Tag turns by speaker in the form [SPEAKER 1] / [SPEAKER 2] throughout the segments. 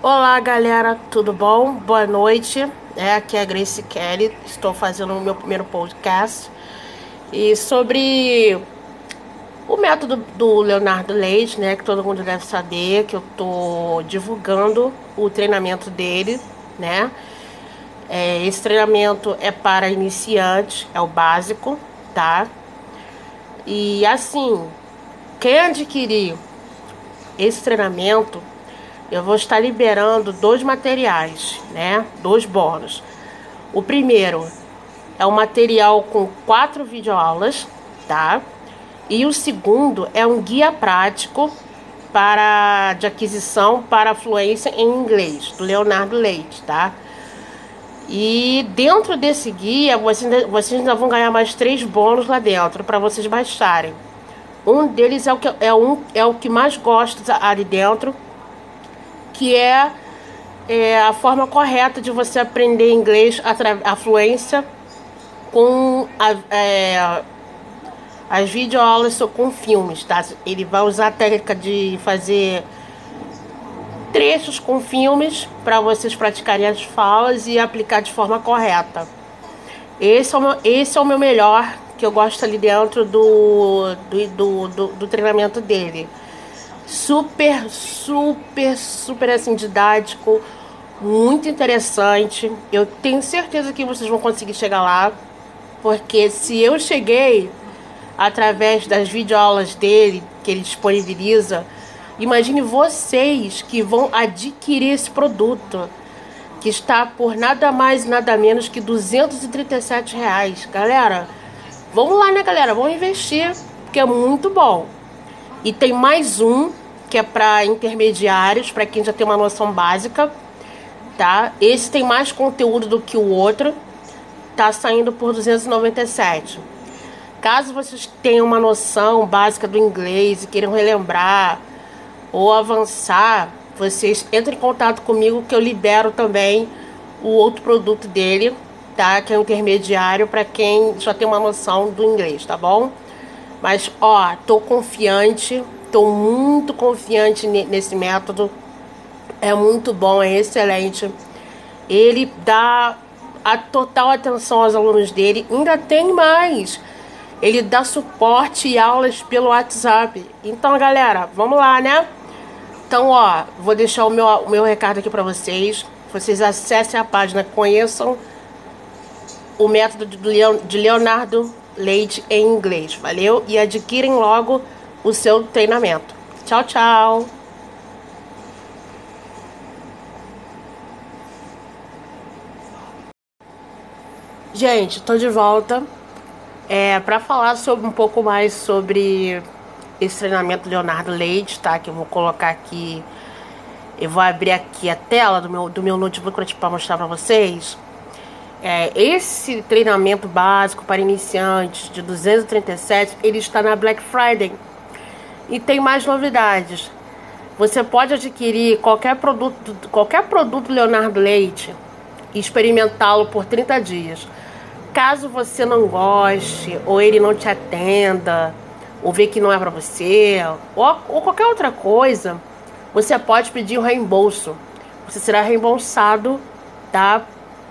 [SPEAKER 1] Olá galera, tudo bom? Boa noite. É, aqui é a Grace Kelly, estou fazendo o meu primeiro podcast e sobre o método do Leonardo Leite, né, que todo mundo deve saber, que eu estou divulgando o treinamento dele, né? É, esse treinamento é para iniciantes, é o básico, tá? E assim, quem adquirir esse treinamento eu vou estar liberando dois materiais, né? Dois bônus. O primeiro é um material com quatro videoaulas, tá? E o segundo é um guia prático para de aquisição para fluência em inglês, do Leonardo Leite, tá? E dentro desse guia, vocês vocês ainda vão ganhar mais três bônus lá dentro para vocês baixarem. Um deles é o que é um é o que mais gosto ali dentro, que é, é a forma correta de você aprender inglês, a, fluência com a, é, as videoaulas com filmes, tá? Ele vai usar a técnica de fazer trechos com filmes para vocês praticarem as falas e aplicar de forma correta. Esse é o meu, esse é o meu melhor que eu gosto ali dentro do, do, do, do, do treinamento dele super, super, super assim didático, muito interessante. Eu tenho certeza que vocês vão conseguir chegar lá, porque se eu cheguei através das videoaulas dele que ele disponibiliza, imagine vocês que vão adquirir esse produto que está por nada mais e nada menos que 237 reais. Galera, vamos lá, né, galera? Vamos investir, porque é muito bom. E tem mais um que é para intermediários, para quem já tem uma noção básica, tá? Esse tem mais conteúdo do que o outro, tá saindo por 297. Caso vocês tenham uma noção básica do inglês e queiram relembrar ou avançar, vocês entrem em contato comigo que eu libero também o outro produto dele, tá? Que é um intermediário para quem já tem uma noção do inglês, tá bom? Mas ó, tô confiante, tô muito confiante nesse método. É muito bom, é excelente. Ele dá a total atenção aos alunos dele. Ainda tem mais. Ele dá suporte e aulas pelo WhatsApp. Então, galera, vamos lá, né? Então, ó, vou deixar o meu, o meu recado aqui para vocês. Vocês acessem a página, conheçam o método de Leonardo Leite em inglês, valeu? E adquirem logo o seu treinamento. Tchau, tchau! Gente, tô de volta é, para falar sobre um pouco mais sobre esse treinamento Leonardo Leite, tá? Que eu vou colocar aqui. Eu vou abrir aqui a tela do meu, do meu notebook para mostrar para vocês. É, esse treinamento básico para iniciantes de 237, ele está na Black Friday. E tem mais novidades. Você pode adquirir qualquer produto, qualquer produto Leonardo Leite e experimentá-lo por 30 dias. Caso você não goste, ou ele não te atenda, ou vê que não é para você, ou, ou qualquer outra coisa, você pode pedir o um reembolso. Você será reembolsado, tá?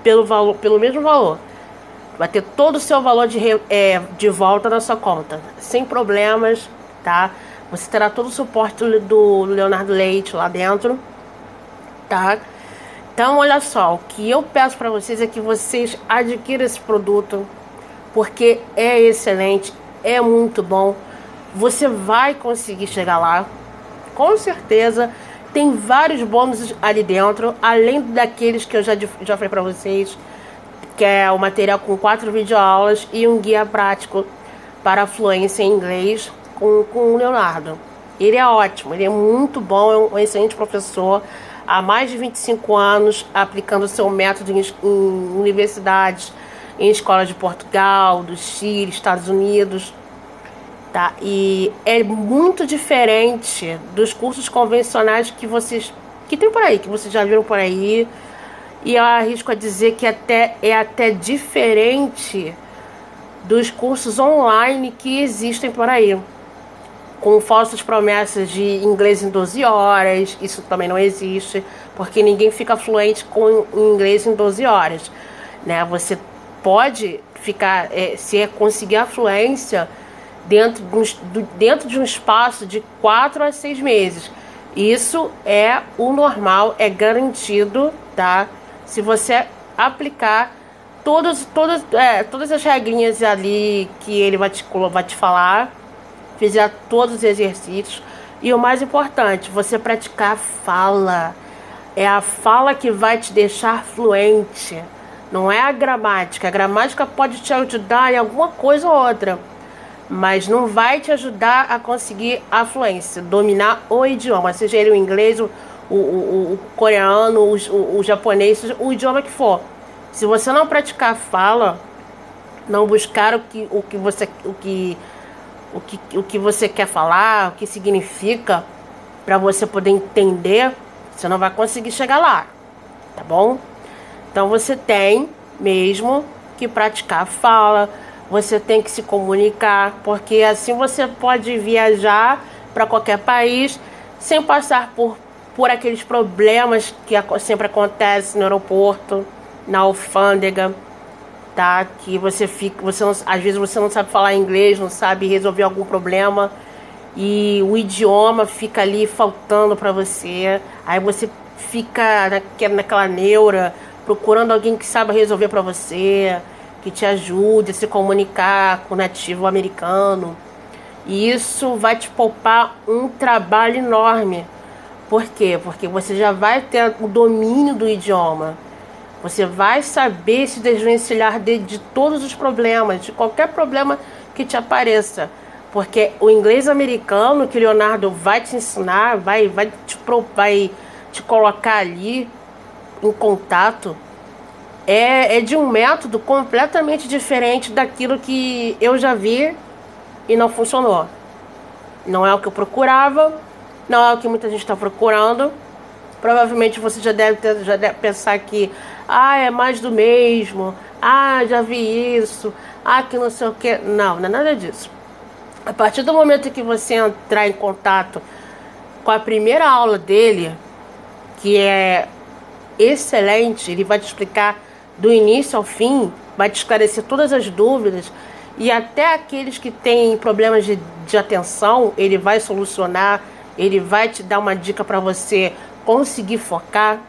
[SPEAKER 1] pelo, valor, pelo mesmo valor. Vai ter todo o seu valor de, é, de volta na sua conta, sem problemas, tá? Você terá todo o suporte do Leonardo Leite lá dentro, tá? Então, olha só, o que eu peço para vocês é que vocês adquiram esse produto, porque é excelente, é muito bom. Você vai conseguir chegar lá, com certeza. Tem vários bônus ali dentro, além daqueles que eu já, já falei para vocês, que é o material com quatro videoaulas e um guia prático para fluência em inglês com, com o Leonardo. Ele é ótimo, ele é muito bom, é um excelente professor, há mais de 25 anos aplicando seu método em, em universidades, em escolas de Portugal, do Chile, Estados Unidos tá? E é muito diferente dos cursos convencionais que vocês que tem por aí, que vocês já viram por aí. E eu arrisco a dizer que até é até diferente dos cursos online que existem por aí. Com falsas promessas de inglês em 12 horas. Isso também não existe, porque ninguém fica fluente com inglês em 12 horas. Né? Você pode ficar, é, se é conseguir a fluência dentro de, um, dentro de um espaço de 4 a 6 meses. Isso é o normal, é garantido, tá? Se você aplicar todas, todas, é, todas as regrinhas ali que ele vai te, vai te falar, fizer todos os exercícios. E o mais importante, você praticar a fala. É a fala que vai te deixar fluente. Não é a gramática. A gramática pode te ajudar em alguma coisa ou outra, mas não vai te ajudar a conseguir a fluência, dominar o idioma, seja ele o inglês, o, o, o, coreano, o, o, o japonês, o idioma que for. Se você não praticar a fala, não buscar o que, o que você o que o que, o que você quer falar, o que significa, para você poder entender, você não vai conseguir chegar lá, tá bom? Então você tem mesmo que praticar a fala, você tem que se comunicar, porque assim você pode viajar para qualquer país sem passar por, por aqueles problemas que sempre acontecem no aeroporto, na alfândega, tá? Que você fica, você não, às vezes você não sabe falar inglês, não sabe resolver algum problema e o idioma fica ali faltando para você. Aí você fica naquela neura procurando alguém que saiba resolver para você, que te ajude a se comunicar com o nativo americano. E isso vai te poupar um trabalho enorme. Por quê? Porque você já vai ter o domínio do idioma. Você vai saber se desvencilhar de, de todos os problemas, de qualquer problema que te apareça. Porque o inglês americano que Leonardo vai te ensinar, vai, vai, te, vai te colocar ali em contato é, é de um método completamente diferente daquilo que eu já vi e não funcionou. Não é o que eu procurava, não é o que muita gente está procurando. Provavelmente você já deve, ter, já deve pensar que ah, é mais do mesmo, ah, já vi isso, ah, que não sei o que. Não, não é nada disso. A partir do momento que você entrar em contato com a primeira aula dele, que é excelente. Ele vai te explicar do início ao fim, vai te esclarecer todas as dúvidas e até aqueles que têm problemas de, de atenção, ele vai solucionar, ele vai te dar uma dica para você conseguir focar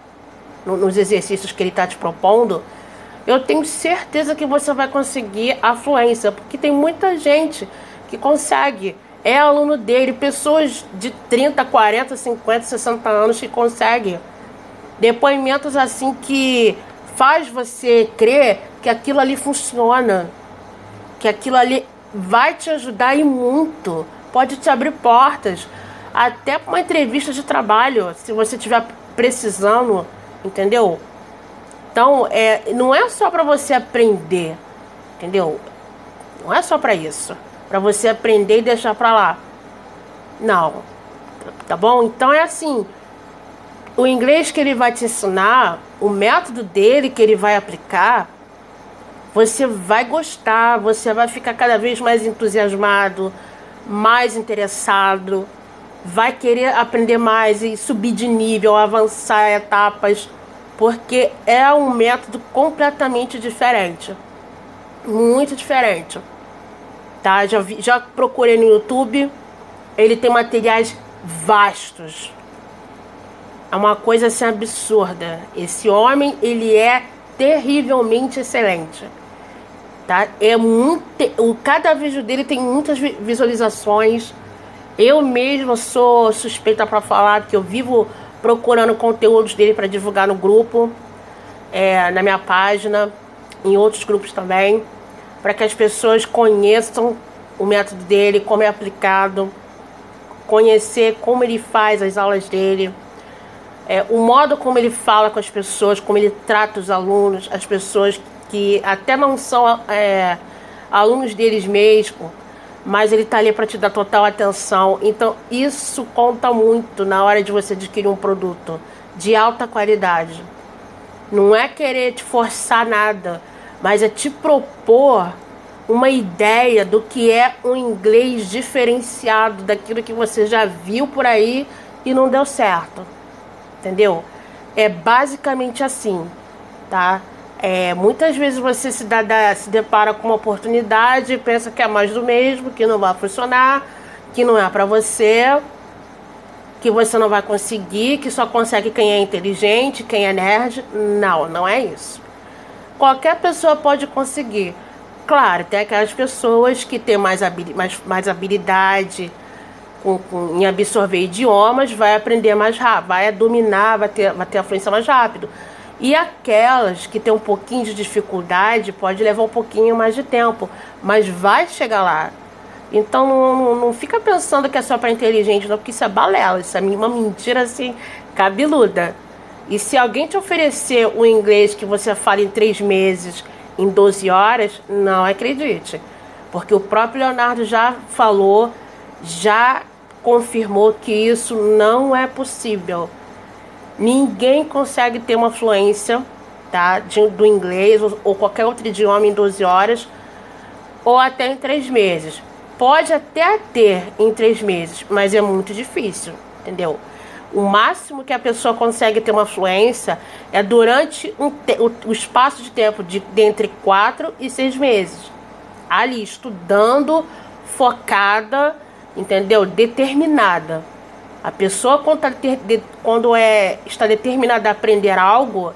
[SPEAKER 1] no, nos exercícios que ele está te propondo. Eu tenho certeza que você vai conseguir a fluência, porque tem muita gente que consegue. É aluno dele, pessoas de 30, 40, 50, 60 anos que conseguem depoimentos assim que faz você crer que aquilo ali funciona, que aquilo ali vai te ajudar e muito, pode te abrir portas, até para uma entrevista de trabalho, se você estiver precisando, entendeu? Então, é, não é só para você aprender, entendeu? Não é só para isso, para você aprender e deixar para lá. Não. Tá bom? Então é assim, o inglês que ele vai te ensinar, o método dele que ele vai aplicar, você vai gostar, você vai ficar cada vez mais entusiasmado, mais interessado, vai querer aprender mais e subir de nível, avançar etapas, porque é um método completamente diferente. Muito diferente. Tá? Já, vi, já procurei no YouTube, ele tem materiais vastos é uma coisa assim absurda. Esse homem, ele é terrivelmente excelente. Tá? É muito, o cada vídeo dele tem muitas visualizações. Eu mesmo sou suspeita para falar porque eu vivo procurando conteúdos dele para divulgar no grupo, é, na minha página, em outros grupos também, para que as pessoas conheçam o método dele, como é aplicado, conhecer como ele faz as aulas dele é, o modo como ele fala com as pessoas, como ele trata os alunos, as pessoas que até não são é, alunos deles mesmo, mas ele está ali para te dar total atenção. Então, isso conta muito na hora de você adquirir um produto de alta qualidade. Não é querer te forçar nada, mas é te propor uma ideia do que é um inglês diferenciado daquilo que você já viu por aí e não deu certo. Entendeu? É basicamente assim, tá? É, muitas vezes você se, dá, dá, se depara com uma oportunidade e pensa que é mais do mesmo, que não vai funcionar, que não é para você, que você não vai conseguir, que só consegue quem é inteligente, quem é nerd. Não, não é isso. Qualquer pessoa pode conseguir. Claro, tem aquelas pessoas que têm mais, mais, mais habilidade com, com, em absorver idiomas, vai aprender mais rápido, vai dominar, vai ter, vai ter a fluência mais rápido. E aquelas que têm um pouquinho de dificuldade, pode levar um pouquinho mais de tempo, mas vai chegar lá. Então não, não, fica pensando que é só para inteligente, não, porque isso é balela, isso é uma mentira assim, cabeluda. E se alguém te oferecer o inglês que você fala em três meses, em 12 horas, não acredite. Porque o próprio Leonardo já falou, já confirmou que isso não é possível. Ninguém consegue ter uma fluência tá, de, do inglês ou, ou qualquer outro idioma em 12 horas ou até em 3 meses. Pode até ter em 3 meses, mas é muito difícil, entendeu? O máximo que a pessoa consegue ter uma fluência é durante um o, o, espaço de tempo de, de entre 4 e 6 meses. Ali, estudando, focada, entendeu? Determinada. A pessoa, quando, tá quando é, está determinada a aprender algo,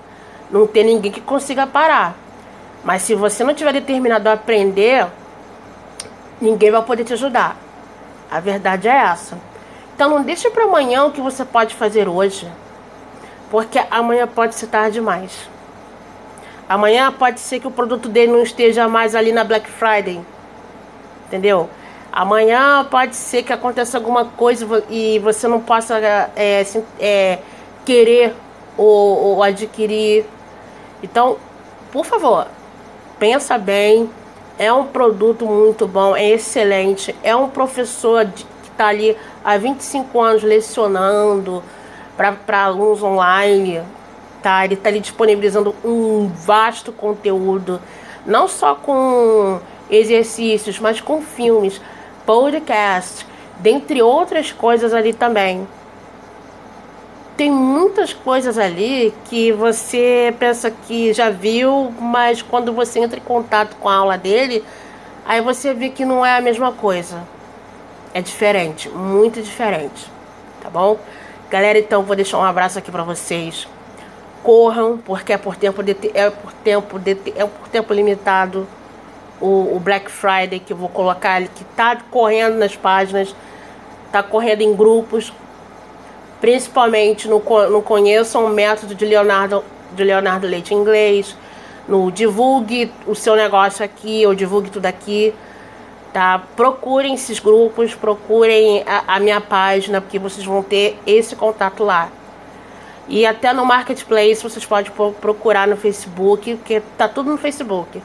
[SPEAKER 1] não tem ninguém que consiga parar. Mas se você não tiver determinado a aprender, ninguém vai poder te ajudar. A verdade é essa. Então não deixe para amanhã o que você pode fazer hoje. Porque amanhã pode ser tarde demais. Amanhã pode ser que o produto dele não esteja mais ali na Black Friday. Entendeu? Amanhã pode ser que aconteça alguma coisa e você não possa é, é, querer ou, ou adquirir. Então, por favor, pensa bem. É um produto muito bom, é excelente. É um professor que está ali há 25 anos lecionando para alunos online. Tá? Ele está ali disponibilizando um vasto conteúdo, não só com exercícios, mas com filmes podcast, dentre outras coisas ali também. Tem muitas coisas ali que você pensa que já viu, mas quando você entra em contato com a aula dele, aí você vê que não é a mesma coisa. É diferente, muito diferente, tá bom? Galera, então vou deixar um abraço aqui para vocês. Corram, porque é por tempo de, é por tempo de, é por tempo limitado o, o Black Friday que eu vou colocar ali, que tá correndo nas páginas, tá correndo em grupos, principalmente no, no Conheçam o Método de Leonardo, de Leonardo Leite em inglês, no Divulgue o seu negócio aqui, ou Divulgue tudo aqui, tá? Procurem esses grupos, procurem a, a minha página, porque vocês vão ter esse contato lá. E até no Marketplace vocês podem procurar no Facebook, porque tá tudo no Facebook.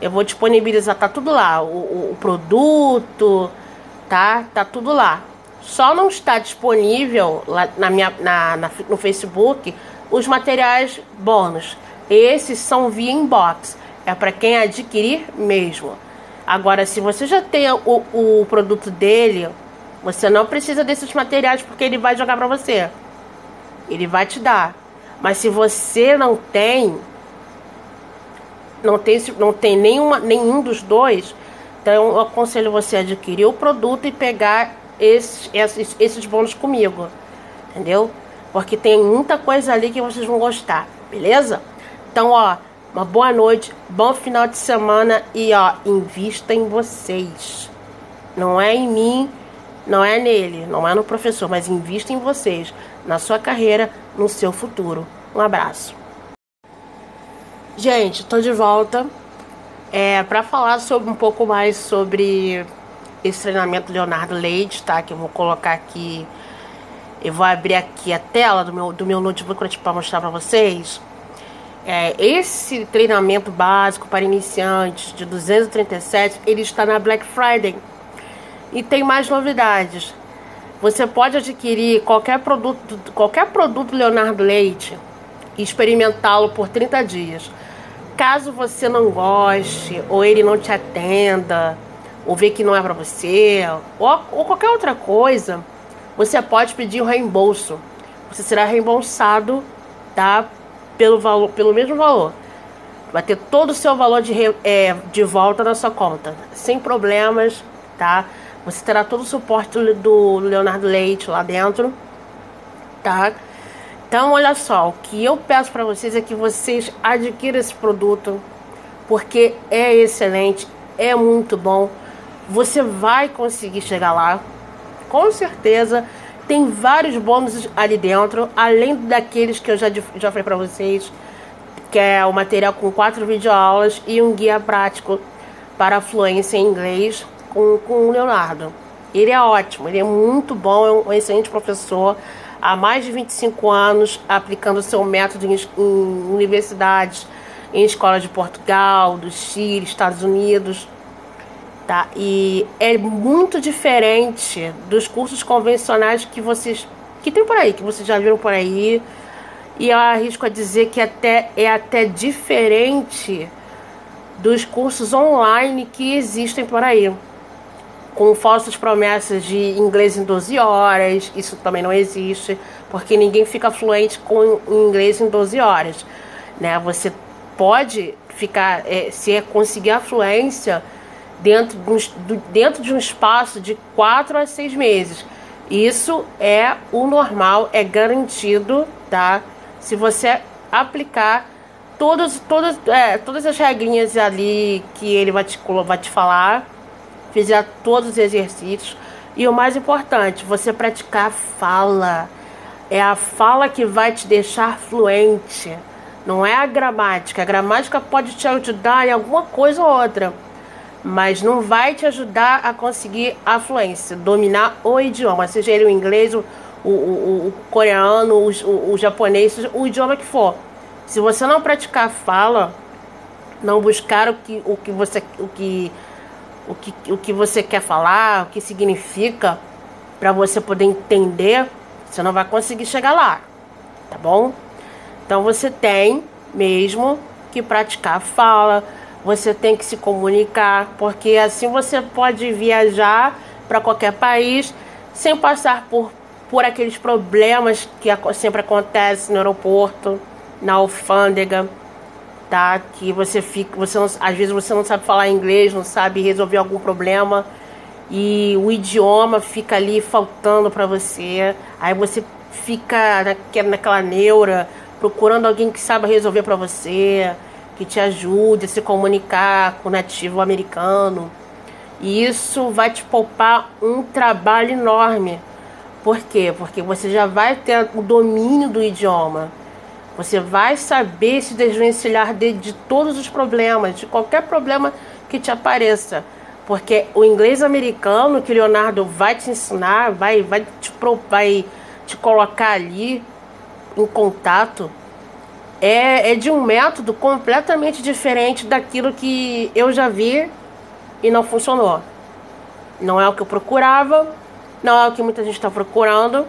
[SPEAKER 1] Eu vou disponibilizar, tá tudo lá. O, o, produto, tá? Tá tudo lá. Só não está disponível lá na minha, na, na, no Facebook os materiais bônus. Esses são via inbox. É para quem adquirir mesmo. Agora, se você já tem o, o produto dele, você não precisa desses materiais porque ele vai jogar para você. Ele vai te dar. Mas se você não tem, não tem, não tem nenhuma, nenhum dos dois, então eu aconselho você a adquirir o produto e pegar esses, esses, esses bônus comigo. Entendeu? Porque tem muita coisa ali que vocês vão gostar, beleza? Então, ó, uma boa noite, bom final de semana e ó, invista em vocês. Não é em mim, não é nele, não é no professor, mas invista em vocês, na sua carreira, no seu futuro. Um abraço. Gente, estou de volta é, para falar sobre um pouco mais sobre esse treinamento Leonardo Leite, tá? Que eu vou colocar aqui. Eu vou abrir aqui a tela do meu, do meu notebook para mostrar para vocês. É, esse treinamento básico para iniciantes de 237, ele está na Black Friday. E tem mais novidades. Você pode adquirir qualquer produto, qualquer produto Leonardo Leite e experimentá-lo por 30 dias caso você não goste, ou ele não te atenda, ou vê que não é para você, ou, ou qualquer outra coisa, você pode pedir o um reembolso. Você será reembolsado, tá? Pelo, valor, pelo mesmo valor. Vai ter todo o seu valor de, é, de volta na sua conta, sem problemas, tá? Você terá todo o suporte do Leonardo Leite lá dentro, tá? Então, olha só, o que eu peço para vocês é que vocês adquiram esse produto, porque é excelente, é muito bom. Você vai conseguir chegar lá, com certeza. Tem vários bônus ali dentro, além daqueles que eu já, já falei para vocês, que é o material com quatro videoaulas e um guia prático para fluência em inglês com, com o Leonardo. Ele é ótimo, ele é muito bom, é um excelente professor há mais de 25 anos aplicando seu método em, em universidades, em escolas de Portugal, do Chile, Estados Unidos. Tá? E é muito diferente dos cursos convencionais que vocês que tem por aí, que vocês já viram por aí. E eu arrisco a dizer que até é até diferente dos cursos online que existem por aí com falsas promessas de inglês em 12 horas. Isso também não existe, porque ninguém fica fluente com inglês em 12 horas. Né? Você pode ficar, é, se é conseguir a fluência dentro de, um, dentro de um espaço de 4 a 6 meses. Isso é o normal, é garantido, tá? Se você aplicar todas, todas, é, todas as regrinhas ali que ele vai te, vai te falar, fizer todos os exercícios. E o mais importante, você praticar a fala. É a fala que vai te deixar fluente. Não é a gramática. A gramática pode te ajudar em alguma coisa ou outra, mas não vai te ajudar a conseguir a fluência, dominar o idioma, seja ele o inglês, o, o, o, o coreano, o, japonês, o idioma que for. Se você não praticar a fala, não buscar o que, o que você o que o que, o que você quer falar, o que significa, para você poder entender, você não vai conseguir chegar lá, tá bom? Então você tem mesmo que praticar a fala, você tem que se comunicar, porque assim você pode viajar para qualquer país sem passar por, por aqueles problemas que sempre acontecem no aeroporto, na alfândega tá? Que você fica, você não, às vezes você não sabe falar inglês, não sabe resolver algum problema e o idioma fica ali faltando para você. Aí você fica naquela, naquela neura procurando alguém que saiba resolver para você, que te ajude a se comunicar com o nativo americano. E isso vai te poupar um trabalho enorme. Por quê? Porque você já vai ter o domínio do idioma. Você vai saber se desvencilhar de, de todos os problemas, de qualquer problema que te apareça. Porque o inglês americano que Leonardo vai te ensinar, vai, vai, te, vai te colocar ali em contato, é, é de um método completamente diferente daquilo que eu já vi e não funcionou. Não é o que eu procurava, não é o que muita gente está procurando.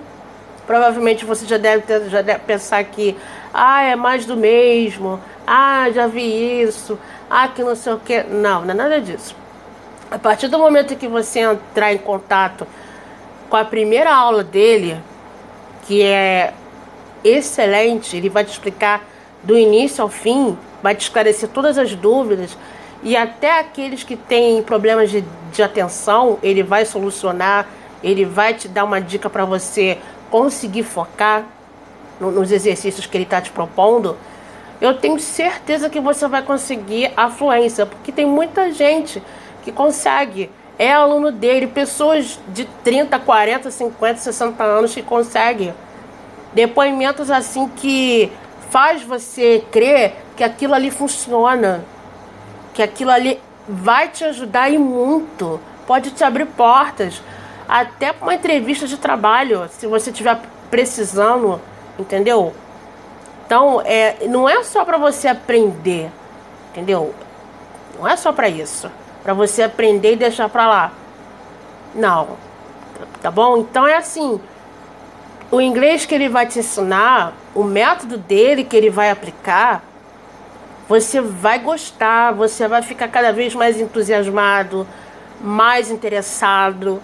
[SPEAKER 1] Provavelmente você já deve, ter, já deve pensar que ah, é mais do mesmo, ah, já vi isso, ah, que não sei o que. Não, não é nada disso. A partir do momento que você entrar em contato com a primeira aula dele, que é excelente, ele vai te explicar do início ao fim, vai te esclarecer todas as dúvidas e até aqueles que têm problemas de, de atenção, ele vai solucionar, ele vai te dar uma dica para você conseguir focar nos exercícios que ele está te propondo, eu tenho certeza que você vai conseguir a fluência, porque tem muita gente que consegue. É aluno dele, pessoas de 30, 40, 50, 60 anos que conseguem. Depoimentos assim que faz você crer que aquilo ali funciona, que aquilo ali vai te ajudar e muito, pode te abrir portas até para uma entrevista de trabalho, se você estiver precisando, entendeu? Então, é, não é só para você aprender, entendeu? Não é só para isso, para você aprender e deixar para lá. Não. Tá bom? Então é assim, o inglês que ele vai te ensinar, o método dele que ele vai aplicar, Você vai gostar, você vai ficar cada vez mais entusiasmado, mais interessado,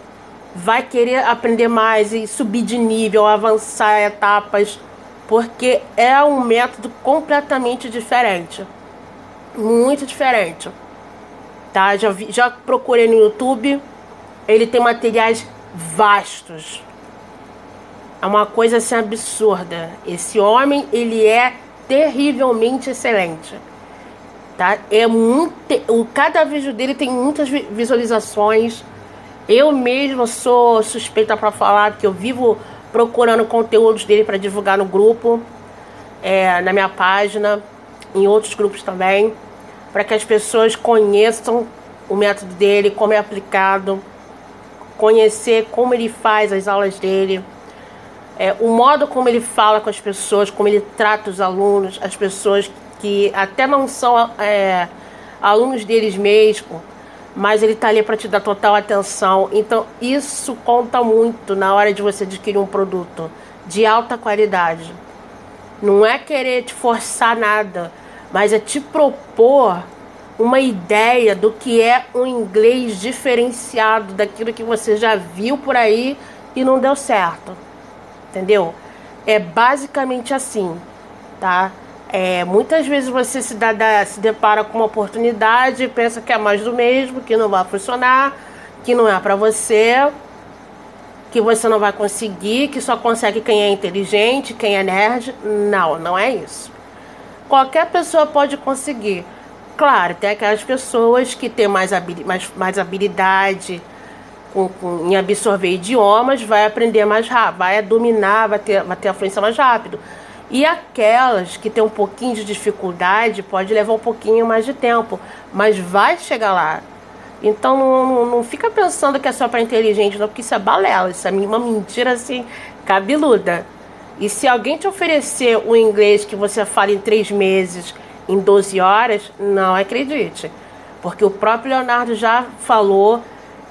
[SPEAKER 1] vai querer aprender mais e subir de nível, avançar etapas, porque é um método completamente diferente. Muito diferente. Tá? Já, vi, já procurei no YouTube, ele tem materiais vastos. É uma coisa assim absurda. Esse homem, ele é terrivelmente excelente. Tá? É muito, o cada vídeo dele tem muitas visualizações. Eu mesmo sou suspeita para falar porque eu vivo procurando conteúdos dele para divulgar no grupo, é, na minha página, em outros grupos também, para que as pessoas conheçam o método dele, como é aplicado, conhecer como ele faz as aulas dele, é, o modo como ele fala com as pessoas, como ele trata os alunos, as pessoas que até não são é, alunos deles mesmo, mas ele está ali para te dar total atenção. Então, isso conta muito na hora de você adquirir um produto de alta qualidade. Não é querer te forçar nada, mas é te propor uma ideia do que é um inglês diferenciado daquilo que você já viu por aí e não deu certo. Entendeu? É basicamente assim, tá? É, muitas vezes você se, dá, se depara com uma oportunidade e pensa que é mais do mesmo, que não vai funcionar, que não é para você, que você não vai conseguir, que só consegue quem é inteligente, quem é nerd. Não, não é isso. Qualquer pessoa pode conseguir. Claro, tem aquelas pessoas que têm mais, habilidade, mais, mais habilidade com, com, em absorver idiomas, vai aprender mais rápido, vai dominar, vai ter, vai ter mais rápido. E aquelas que tem um pouquinho de dificuldade, pode levar um pouquinho mais de tempo, mas vai chegar lá. Então não, não, não fica pensando que é só para inteligente, não, porque isso é balela, isso é uma mentira assim, cabeluda. E se alguém te oferecer o inglês que você fala em três meses, em 12 horas, não acredite. Porque o próprio Leonardo já falou,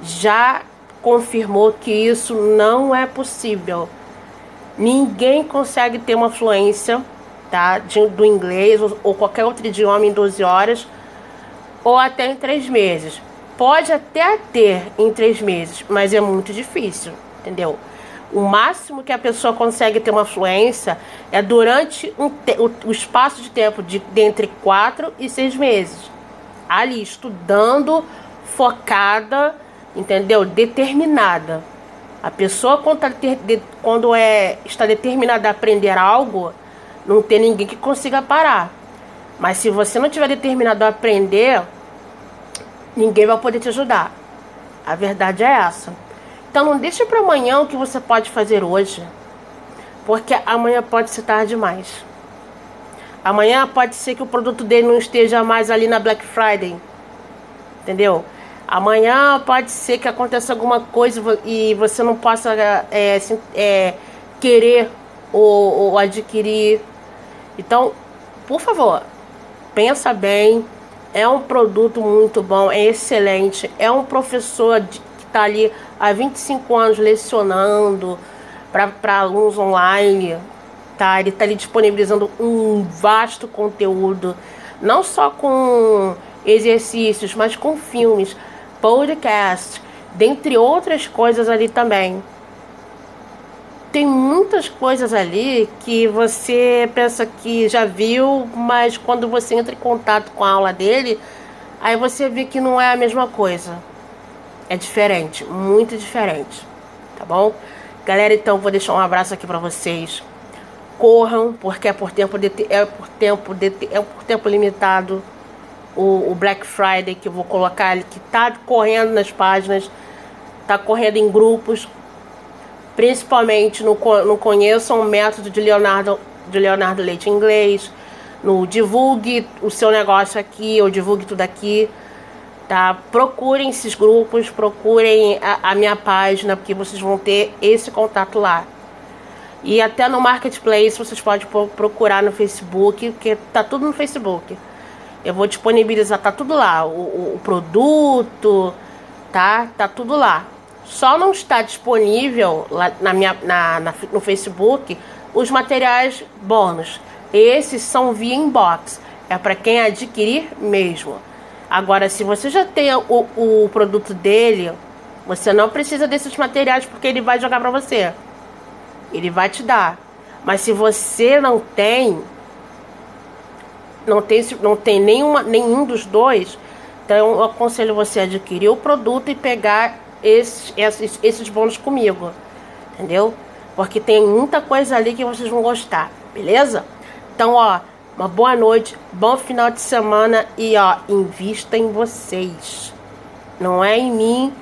[SPEAKER 1] já confirmou que isso não é possível. Ninguém consegue ter uma fluência tá, de, do inglês ou, ou qualquer outro idioma em 12 horas ou até em 3 meses. Pode até ter em 3 meses, mas é muito difícil, entendeu? O máximo que a pessoa consegue ter uma fluência é durante um o, o, espaço de tempo de, de entre 4 e 6 meses. Ali, estudando, focada, entendeu? Determinada. A pessoa, quando, tá quando é, está determinada a aprender algo, não tem ninguém que consiga parar. Mas se você não tiver determinado a aprender, ninguém vai poder te ajudar. A verdade é essa. Então não deixe para amanhã o que você pode fazer hoje. Porque amanhã pode ser tarde demais. Amanhã pode ser que o produto dele não esteja mais ali na Black Friday. Entendeu? Amanhã pode ser que aconteça alguma coisa e você não possa é, é, querer ou, ou, adquirir. Então, por favor, pensa bem. É um produto muito bom, é excelente. É um professor que está ali há 25 anos lecionando para alunos online. Tá? Ele está ali disponibilizando um vasto conteúdo, não só com exercícios, mas com filmes podcast, dentre outras coisas ali também. Tem muitas coisas ali que você pensa que já viu, mas quando você entra em contato com a aula dele, aí você vê que não é a mesma coisa. É diferente, muito diferente. Tá bom? Galera, então vou deixar um abraço aqui para vocês. Corram, porque é por tempo de, é por tempo de, é por tempo limitado o, o Black Friday que eu vou colocar ali, que tá correndo nas páginas, tá correndo em grupos, principalmente no, no Conheçam o Método de Leonardo, de Leonardo Leite em Inglês, no Divulgue o seu negócio aqui, ou Divulgue tudo aqui, tá? Procurem esses grupos, procurem a, a minha página, porque vocês vão ter esse contato lá. E até no Marketplace vocês podem procurar no Facebook, porque tá tudo no Facebook. Eu vou disponibilizar, tá tudo lá. O, o, produto, tá? Tá tudo lá. Só não está disponível lá na minha, na, na, no Facebook os materiais bônus. Esses são via inbox. é para quem adquirir mesmo. Agora, se você já tem o, o produto dele, você não precisa desses materiais porque ele vai jogar para você. Ele vai te dar. Mas se você não tem, não tem, não tem nenhuma, nenhum dos dois, então eu aconselho você a adquirir o produto e pegar esses, esses, esses bônus comigo. Entendeu? Porque tem muita coisa ali que vocês vão gostar, beleza? Então, ó, uma boa noite, bom final de semana e ó, invista em vocês. Não é em mim,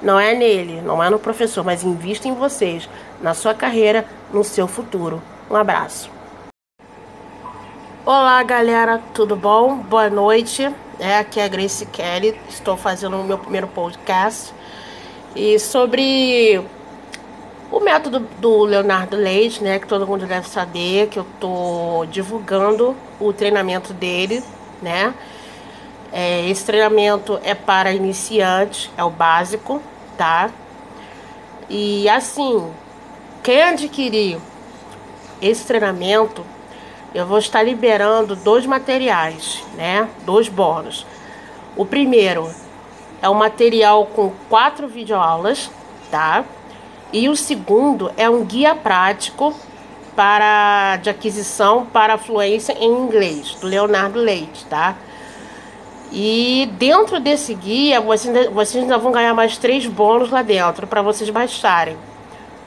[SPEAKER 1] não é nele, não é no professor, mas invista em vocês, na sua carreira, no seu futuro. Um abraço. Olá, galera, tudo bom? Boa noite. É, aqui é a Grace Kelly. Estou fazendo o meu primeiro podcast e sobre o método do Leonardo Leite, né, que todo mundo deve saber, que eu tô divulgando o treinamento dele, né? É, esse treinamento é para iniciantes, é o básico, tá? E assim, quem adquirir esse treinamento, eu vou estar liberando dois materiais, né? Dois bônus. O primeiro é o material com quatro videoaulas, tá? E o segundo é um guia prático para de aquisição para fluência em inglês, do Leonardo Leite, tá? E dentro desse guia, vocês vocês ainda vão ganhar mais três bônus lá dentro para vocês baixarem.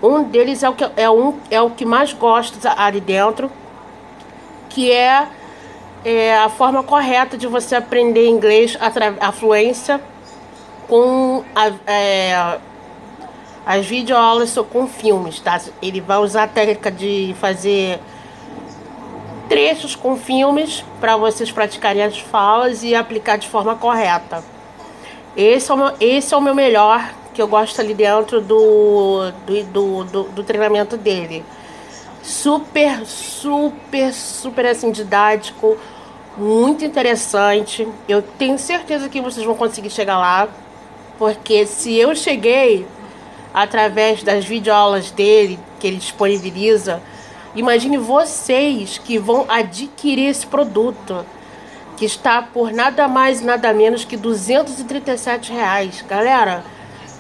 [SPEAKER 1] Um deles é o que é um é o que mais gosto ali dentro, que é, é a forma correta de você aprender inglês a, fluência com a, é, as videoaulas com filmes, tá? Ele vai usar a técnica de fazer trechos com filmes para vocês praticarem as falas e aplicar de forma correta. Esse é o meu, esse é o meu melhor que eu gosto ali dentro do, do, do, do, do treinamento dele. Super, super, super assim didático, muito interessante. Eu tenho certeza que vocês vão conseguir chegar lá, porque se eu cheguei, através das videoaulas dele, que ele disponibiliza. Imagine vocês que vão adquirir esse produto, que está por nada mais e nada menos que 237 reais. Galera,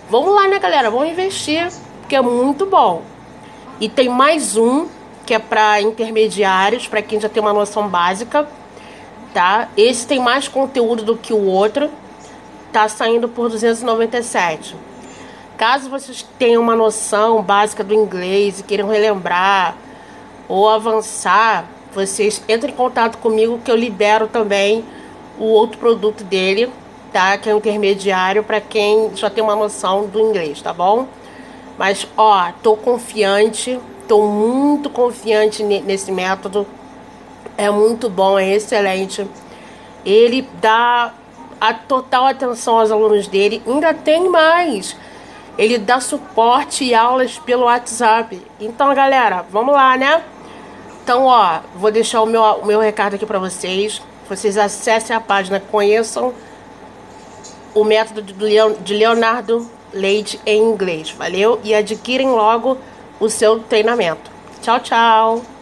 [SPEAKER 1] vamos lá, né, galera? Vamos investir, porque é muito bom. E tem mais um que é para intermediários, para quem já tem uma noção básica, tá? Esse tem mais conteúdo do que o outro, tá saindo por 297. Caso vocês tenham uma noção básica do inglês e queiram relembrar ou avançar, vocês entrem em contato comigo que eu libero também o outro produto dele, tá? Que é um intermediário para quem já tem uma noção do inglês, tá bom? Mas ó, tô confiante, tô muito confiante nesse método. É muito bom, é excelente. Ele dá a total atenção aos alunos dele. Ainda tem mais ele dá suporte e aulas pelo WhatsApp. Então, galera, vamos lá, né? Então, ó, vou deixar o meu, o meu recado aqui para vocês. Vocês acessem a página, conheçam o método de Leonardo Leite em inglês, valeu? E adquirem logo o seu treinamento. Tchau, tchau!